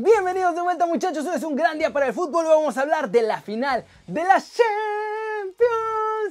Bienvenidos de vuelta muchachos, hoy es un gran día para el fútbol, vamos a hablar de la final de la Champions,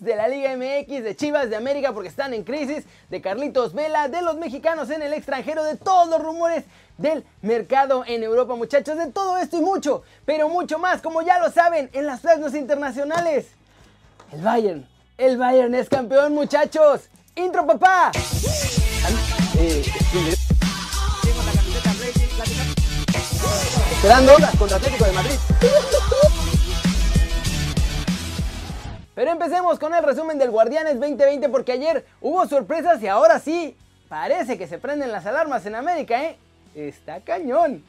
de la Liga MX, de Chivas de América porque están en crisis, de Carlitos Vela, de los mexicanos en el extranjero, de todos los rumores del mercado en Europa muchachos, de todo esto y mucho, pero mucho más, como ya lo saben, en las plasmas internacionales. El Bayern, el Bayern es campeón muchachos. Intro papá. Esperando contra Atlético de Madrid. Pero empecemos con el resumen del Guardianes 2020 porque ayer hubo sorpresas y ahora sí, parece que se prenden las alarmas en América, ¿eh? Está cañón.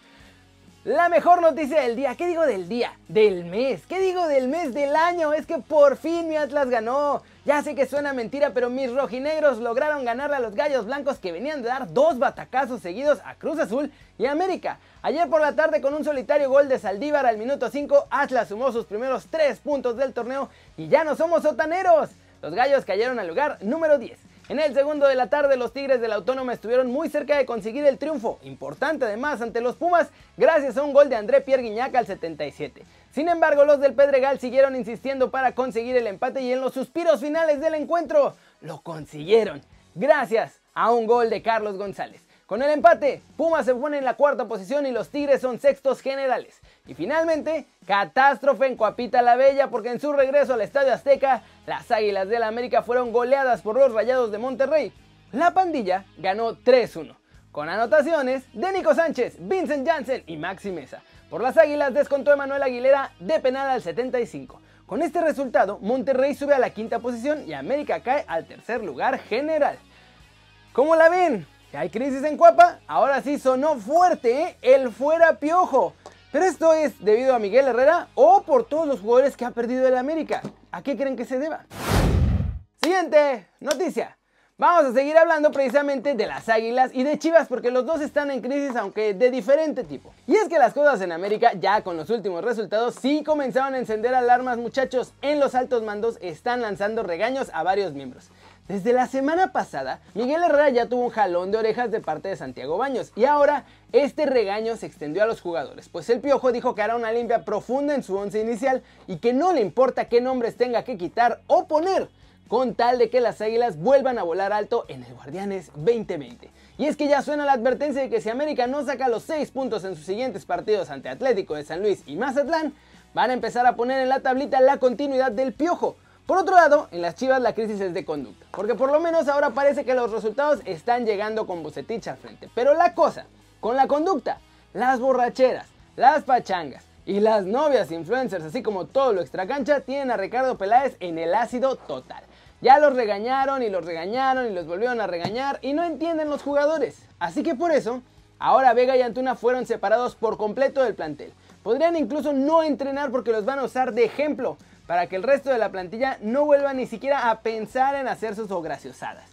La mejor noticia del día, ¿qué digo del día? Del mes, ¿qué digo del mes del año? Es que por fin mi Atlas ganó. Ya sé que suena mentira, pero mis rojinegros lograron ganarle a los gallos blancos que venían de dar dos batacazos seguidos a Cruz Azul y América. Ayer por la tarde con un solitario gol de Saldívar al minuto 5, Atlas sumó sus primeros tres puntos del torneo y ya no somos sotaneros. Los gallos cayeron al lugar número 10. En el segundo de la tarde los Tigres de la Autónoma estuvieron muy cerca de conseguir el triunfo, importante además ante los Pumas, gracias a un gol de André Pierre Guignac al 77. Sin embargo, los del Pedregal siguieron insistiendo para conseguir el empate y en los suspiros finales del encuentro lo consiguieron, gracias a un gol de Carlos González. Con el empate, Pumas se pone en la cuarta posición y los Tigres son sextos generales. Y finalmente, catástrofe en Coapita la Bella porque en su regreso al Estadio Azteca, las Águilas de la América fueron goleadas por los Rayados de Monterrey. La pandilla ganó 3-1, con anotaciones de Nico Sánchez, Vincent Janssen y Maxi Mesa. Por las Águilas descontó Emanuel Aguilera de penal al 75. Con este resultado, Monterrey sube a la quinta posición y América cae al tercer lugar general. ¿Cómo la ven? hay crisis en Cuapa, ahora sí sonó fuerte ¿eh? el fuera piojo. Pero esto es debido a Miguel Herrera o por todos los jugadores que ha perdido el América. ¿A qué creen que se deba? Siguiente noticia. Vamos a seguir hablando precisamente de las Águilas y de Chivas porque los dos están en crisis aunque de diferente tipo. Y es que las cosas en América ya con los últimos resultados sí comenzaron a encender alarmas muchachos. En los altos mandos están lanzando regaños a varios miembros. Desde la semana pasada, Miguel Herrera ya tuvo un jalón de orejas de parte de Santiago Baños y ahora este regaño se extendió a los jugadores, pues el Piojo dijo que hará una limpia profunda en su once inicial y que no le importa qué nombres tenga que quitar o poner, con tal de que las Águilas vuelvan a volar alto en el Guardianes 2020. Y es que ya suena la advertencia de que si América no saca los 6 puntos en sus siguientes partidos ante Atlético de San Luis y Mazatlán, van a empezar a poner en la tablita la continuidad del Piojo por otro lado, en las Chivas la crisis es de conducta, porque por lo menos ahora parece que los resultados están llegando con Bucetich al frente. Pero la cosa, con la conducta, las borracheras, las pachangas y las novias influencers, así como todo lo extracancha, tienen a Ricardo Peláez en el ácido total. Ya los regañaron y los regañaron y los volvieron a regañar y no entienden los jugadores. Así que por eso, ahora Vega y Antuna fueron separados por completo del plantel. Podrían incluso no entrenar porque los van a usar de ejemplo, para que el resto de la plantilla no vuelva ni siquiera a pensar en hacer sus graciosadas.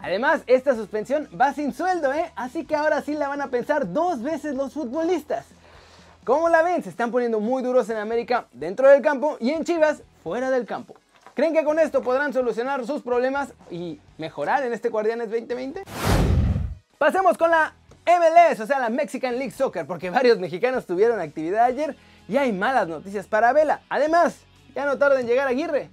Además, esta suspensión va sin sueldo, ¿eh? Así que ahora sí la van a pensar dos veces los futbolistas. ¿Cómo la ven? Se están poniendo muy duros en América dentro del campo y en Chivas fuera del campo. ¿Creen que con esto podrán solucionar sus problemas y mejorar en este Guardianes 2020? Pasemos con la MLS, o sea, la Mexican League Soccer, porque varios mexicanos tuvieron actividad ayer y hay malas noticias para Vela. Además, ya no tarda en llegar Aguirre.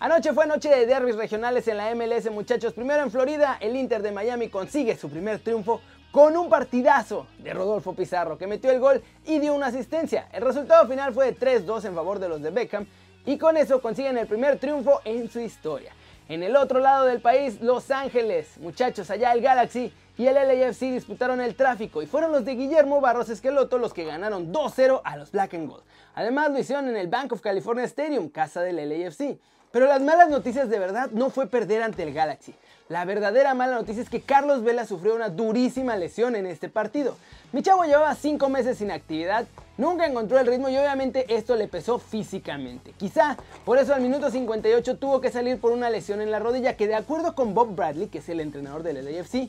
Anoche fue noche de derbis regionales en la MLS, muchachos. Primero en Florida, el Inter de Miami consigue su primer triunfo con un partidazo de Rodolfo Pizarro, que metió el gol y dio una asistencia. El resultado final fue de 3-2 en favor de los de Beckham y con eso consiguen el primer triunfo en su historia. En el otro lado del país, Los Ángeles, muchachos, allá el Galaxy y el LAFC disputaron el tráfico y fueron los de Guillermo Barros Esqueloto los que ganaron 2-0 a los Black and Gold. Además lo hicieron en el Bank of California Stadium, casa del LAFC. Pero las malas noticias de verdad no fue perder ante el Galaxy. La verdadera mala noticia es que Carlos Vela sufrió una durísima lesión en este partido. Mi chavo llevaba 5 meses sin actividad, nunca encontró el ritmo y obviamente esto le pesó físicamente. Quizá por eso al minuto 58 tuvo que salir por una lesión en la rodilla que de acuerdo con Bob Bradley, que es el entrenador del LAFC,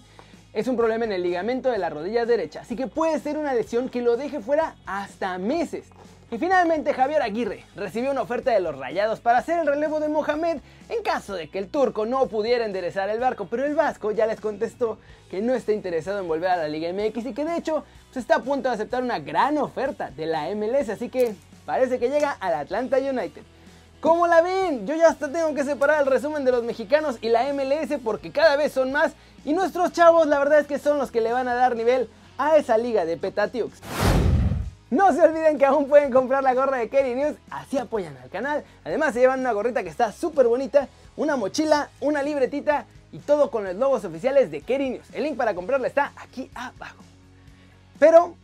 Es un problema en el ligamento de la rodilla derecha, así que puede ser una lesión que lo deje fuera hasta meses. Y finalmente Javier Aguirre recibió una oferta de los Rayados para hacer el relevo de Mohamed en caso de que el turco no pudiera enderezar el barco, pero el vasco ya les contestó que no está interesado en volver a la Liga MX y que de hecho se está a punto de aceptar una gran oferta de la MLS, así que parece que llega al Atlanta United. ¿Cómo la ven? Yo ya hasta tengo que separar el resumen de los mexicanos y la MLS porque cada vez son más y nuestros chavos la verdad es que son los que le van a dar nivel a esa liga de Petatiux. No se olviden que aún pueden comprar la gorra de Kerry News, así apoyan al canal. Además se llevan una gorrita que está súper bonita, una mochila, una libretita y todo con los logos oficiales de Kerry News. El link para comprarla está aquí abajo. Pero,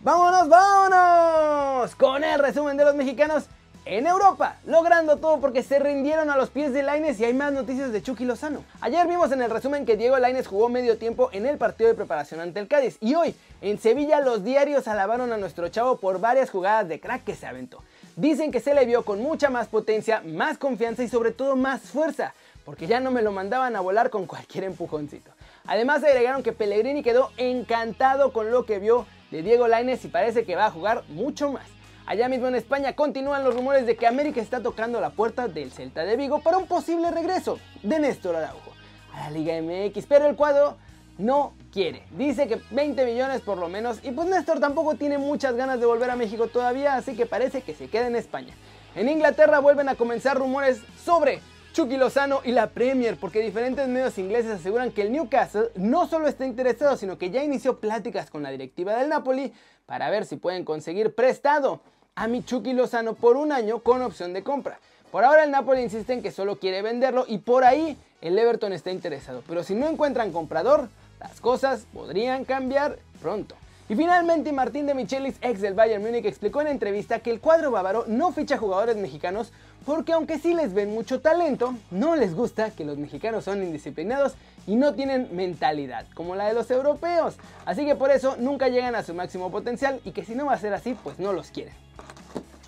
vámonos, vámonos con el resumen de los mexicanos en Europa, logrando todo porque se rindieron a los pies de Laines y hay más noticias de Chucky Lozano. Ayer vimos en el resumen que Diego Laines jugó medio tiempo en el partido de preparación ante el Cádiz y hoy en Sevilla los diarios alabaron a nuestro chavo por varias jugadas de crack que se aventó. Dicen que se le vio con mucha más potencia, más confianza y sobre todo más fuerza, porque ya no me lo mandaban a volar con cualquier empujoncito. Además agregaron que Pellegrini quedó encantado con lo que vio de Diego Laines y parece que va a jugar mucho más. Allá mismo en España continúan los rumores de que América está tocando la puerta del Celta de Vigo para un posible regreso de Néstor Araujo a la Liga MX, pero el cuadro no quiere. Dice que 20 millones por lo menos y pues Néstor tampoco tiene muchas ganas de volver a México todavía, así que parece que se queda en España. En Inglaterra vuelven a comenzar rumores sobre Chucky Lozano y la Premier, porque diferentes medios ingleses aseguran que el Newcastle no solo está interesado, sino que ya inició pláticas con la directiva del Napoli para ver si pueden conseguir prestado a Michuki Lozano por un año con opción de compra. Por ahora el Napoli insiste en que solo quiere venderlo y por ahí el Everton está interesado. Pero si no encuentran comprador, las cosas podrían cambiar pronto. Y finalmente Martín de Michelis, ex del Bayern Múnich, explicó en entrevista que el cuadro bávaro no ficha jugadores mexicanos porque aunque sí les ven mucho talento, no les gusta que los mexicanos son indisciplinados y no tienen mentalidad como la de los europeos. Así que por eso nunca llegan a su máximo potencial y que si no va a ser así, pues no los quieren.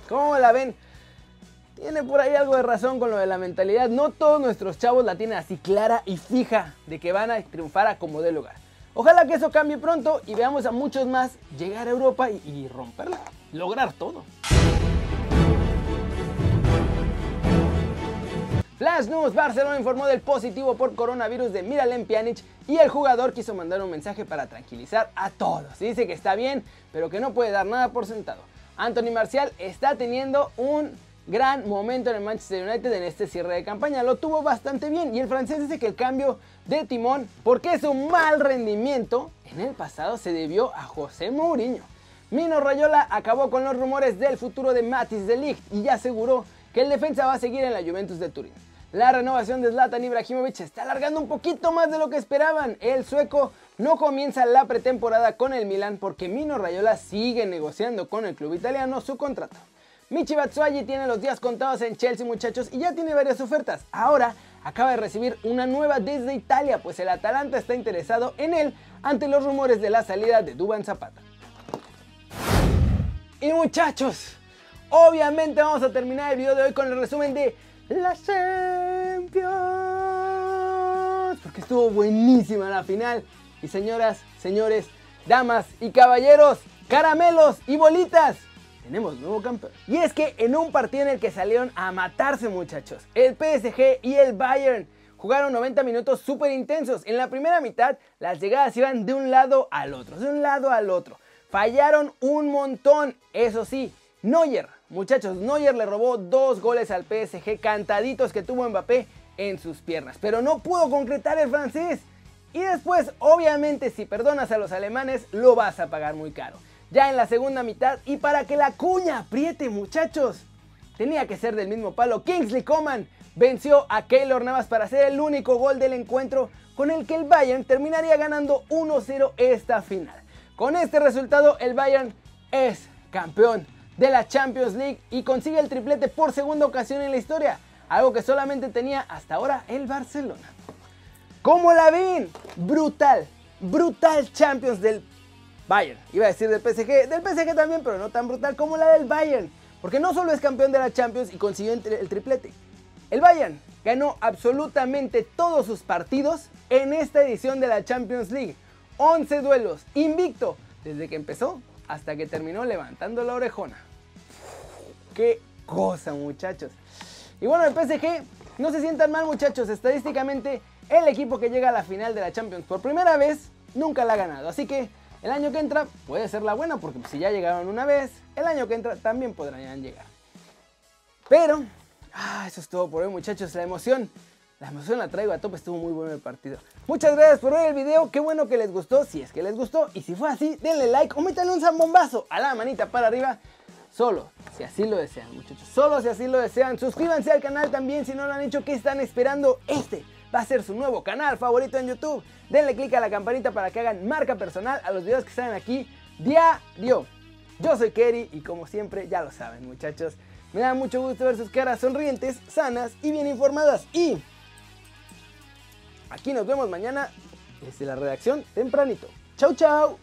¿Cómo la ven? Tiene por ahí algo de razón con lo de la mentalidad. No todos nuestros chavos la tienen así clara y fija de que van a triunfar a como de lugar. Ojalá que eso cambie pronto y veamos a muchos más llegar a Europa y, y romperla. Lograr todo. Flash News Barcelona informó del positivo por coronavirus de Miralem Pjanic y el jugador quiso mandar un mensaje para tranquilizar a todos. Dice que está bien, pero que no puede dar nada por sentado. Anthony Marcial está teniendo un gran momento en el Manchester United en este cierre de campaña. Lo tuvo bastante bien y el francés dice que el cambio de timón, porque su mal rendimiento en el pasado se debió a José Mourinho. Mino Rayola acabó con los rumores del futuro de Matis de Ligt y ya aseguró que el defensa va a seguir en la Juventus de Turín. La renovación de Zlatan Ibrahimovic está alargando un poquito más de lo que esperaban. El sueco no comienza la pretemporada con el Milan porque Mino Rayola sigue negociando con el club italiano su contrato. Michi Batshuayi tiene los días contados en Chelsea muchachos y ya tiene varias ofertas. Ahora acaba de recibir una nueva desde Italia pues el Atalanta está interesado en él ante los rumores de la salida de Duban Zapata. Y muchachos, obviamente vamos a terminar el video de hoy con el resumen de la Champions porque estuvo buenísima la final y señoras, señores, damas y caballeros, caramelos y bolitas, tenemos nuevo campeón. Y es que en un partido en el que salieron a matarse muchachos, el PSG y el Bayern jugaron 90 minutos súper intensos. En la primera mitad las llegadas iban de un lado al otro, de un lado al otro. Fallaron un montón, eso sí, Neuer, muchachos, Neuer le robó dos goles al PSG cantaditos que tuvo Mbappé en sus piernas, pero no pudo concretar el francés. Y después, obviamente, si perdonas a los alemanes, lo vas a pagar muy caro. Ya en la segunda mitad, y para que la cuña apriete, muchachos, tenía que ser del mismo palo. Kingsley Coman venció a Keylor Navas para hacer el único gol del encuentro con el que el Bayern terminaría ganando 1-0 esta final. Con este resultado, el Bayern es campeón de la Champions League y consigue el triplete por segunda ocasión en la historia, algo que solamente tenía hasta ahora el Barcelona. ¿Cómo la ven? Brutal, brutal Champions del Bayern. Iba a decir del PSG, del PSG también, pero no tan brutal como la del Bayern. Porque no solo es campeón de la Champions y consiguió el triplete. El Bayern ganó absolutamente todos sus partidos en esta edición de la Champions League. 11 duelos, invicto, desde que empezó hasta que terminó levantando la orejona. Qué cosa, muchachos. Y bueno, el PSG, no se sientan mal, muchachos. Estadísticamente, el equipo que llega a la final de la Champions por primera vez nunca la ha ganado. Así que el año que entra puede ser la buena, porque si ya llegaron una vez, el año que entra también podrán llegar. Pero, ah, eso es todo por hoy, muchachos. La emoción la emoción la traigo a tope, estuvo muy bueno el partido. Muchas gracias por ver el video, qué bueno que les gustó, si es que les gustó. Y si fue así, denle like o métanle un zambombazo a la manita para arriba. Solo, si así lo desean, muchachos. Solo si así lo desean. Suscríbanse al canal también si no lo han hecho. ¿Qué están esperando? Este va a ser su nuevo canal favorito en YouTube. Denle click a la campanita para que hagan marca personal a los videos que salen aquí diario. Yo soy Kerry y como siempre ya lo saben, muchachos. Me da mucho gusto ver sus caras sonrientes, sanas y bien informadas. Y Aquí nos vemos mañana desde la redacción tempranito. Chau, chau.